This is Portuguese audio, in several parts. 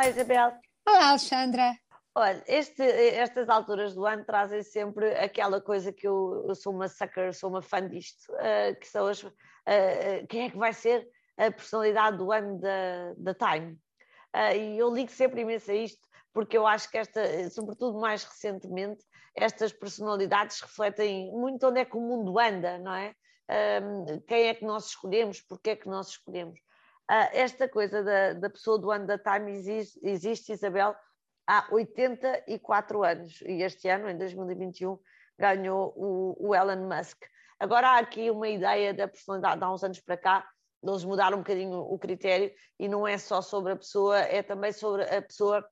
Olá, Isabel. Olá, Alexandra. Olha, este, estas alturas do ano trazem sempre aquela coisa que eu, eu sou uma sucker, sou uma fã disto, uh, que são as, uh, quem é que vai ser a personalidade do ano da, da Time. E eu ligo sempre imenso a isto, porque eu acho que esta, sobretudo mais recentemente, estas personalidades refletem muito onde é que o mundo anda, não é? quem é que nós escolhemos, porque é que nós escolhemos. Esta coisa da, da pessoa do ano da Time existe, existe Isabel, há 84 anos e este ano, em 2021, ganhou o, o Elon Musk. Agora há aqui uma ideia da personalidade, há uns anos para cá, eles mudaram um bocadinho o critério e não é só sobre a pessoa, é também sobre a pessoa,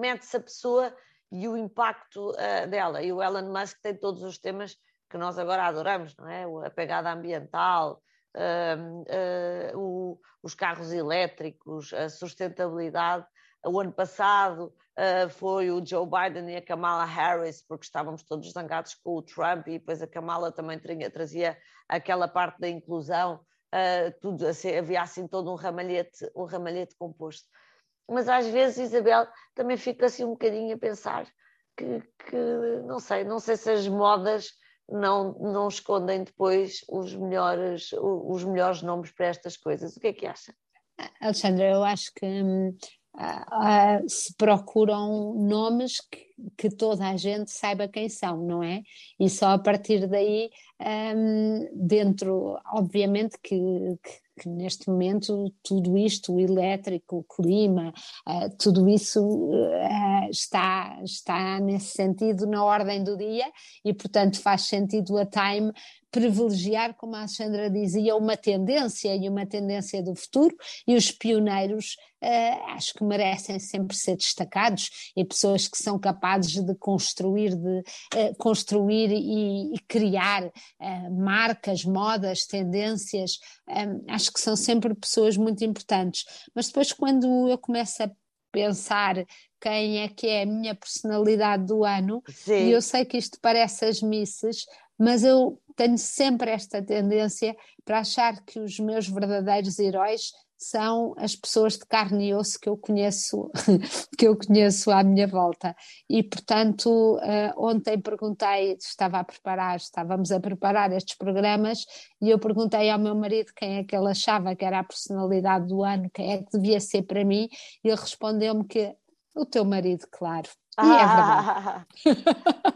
mete-se a pessoa e o impacto uh, dela. E o Elon Musk tem todos os temas que nós agora adoramos, não é? A pegada ambiental, uh, uh, o, os carros elétricos, a sustentabilidade o ano passado uh, foi o Joe Biden e a Kamala Harris, porque estávamos todos zangados com o Trump, e depois a Kamala também trazia, aquela parte da inclusão, tudo assim, havia assim todo um ramalhete, um ramalhete composto. Mas às vezes, Isabel, também fica assim um bocadinho a pensar que, que não sei, não sei se as modas não, não escondem depois os melhores, os melhores nomes para estas coisas. O que é que acha? Alexandra, eu acho que hum, uh, se procuram nomes que, que, toda a gente saiba quem são, não é? E só a partir daí, um, dentro, obviamente que, que que neste momento tudo isto, o elétrico, o clima, uh, tudo isso uh, está, está nesse sentido na ordem do dia e, portanto, faz sentido a Time privilegiar, como a Alexandra dizia, uma tendência e uma tendência do futuro, e os pioneiros uh, acho que merecem sempre ser destacados e pessoas que são capazes de construir, de uh, construir e, e criar uh, marcas, modas, tendências, um, acho que são sempre pessoas muito importantes. Mas depois, quando eu começo a pensar quem é que é a minha personalidade do ano, Sim. e eu sei que isto parece as misses, mas eu tenho sempre esta tendência para achar que os meus verdadeiros heróis são as pessoas de carne e osso que eu conheço que eu conheço à minha volta. E portanto uh, ontem perguntei estava a preparar estávamos a preparar estes programas e eu perguntei ao meu marido quem é que ele achava que era a personalidade do ano quem é que devia ser para mim e ele respondeu-me que o teu marido claro. E é verdade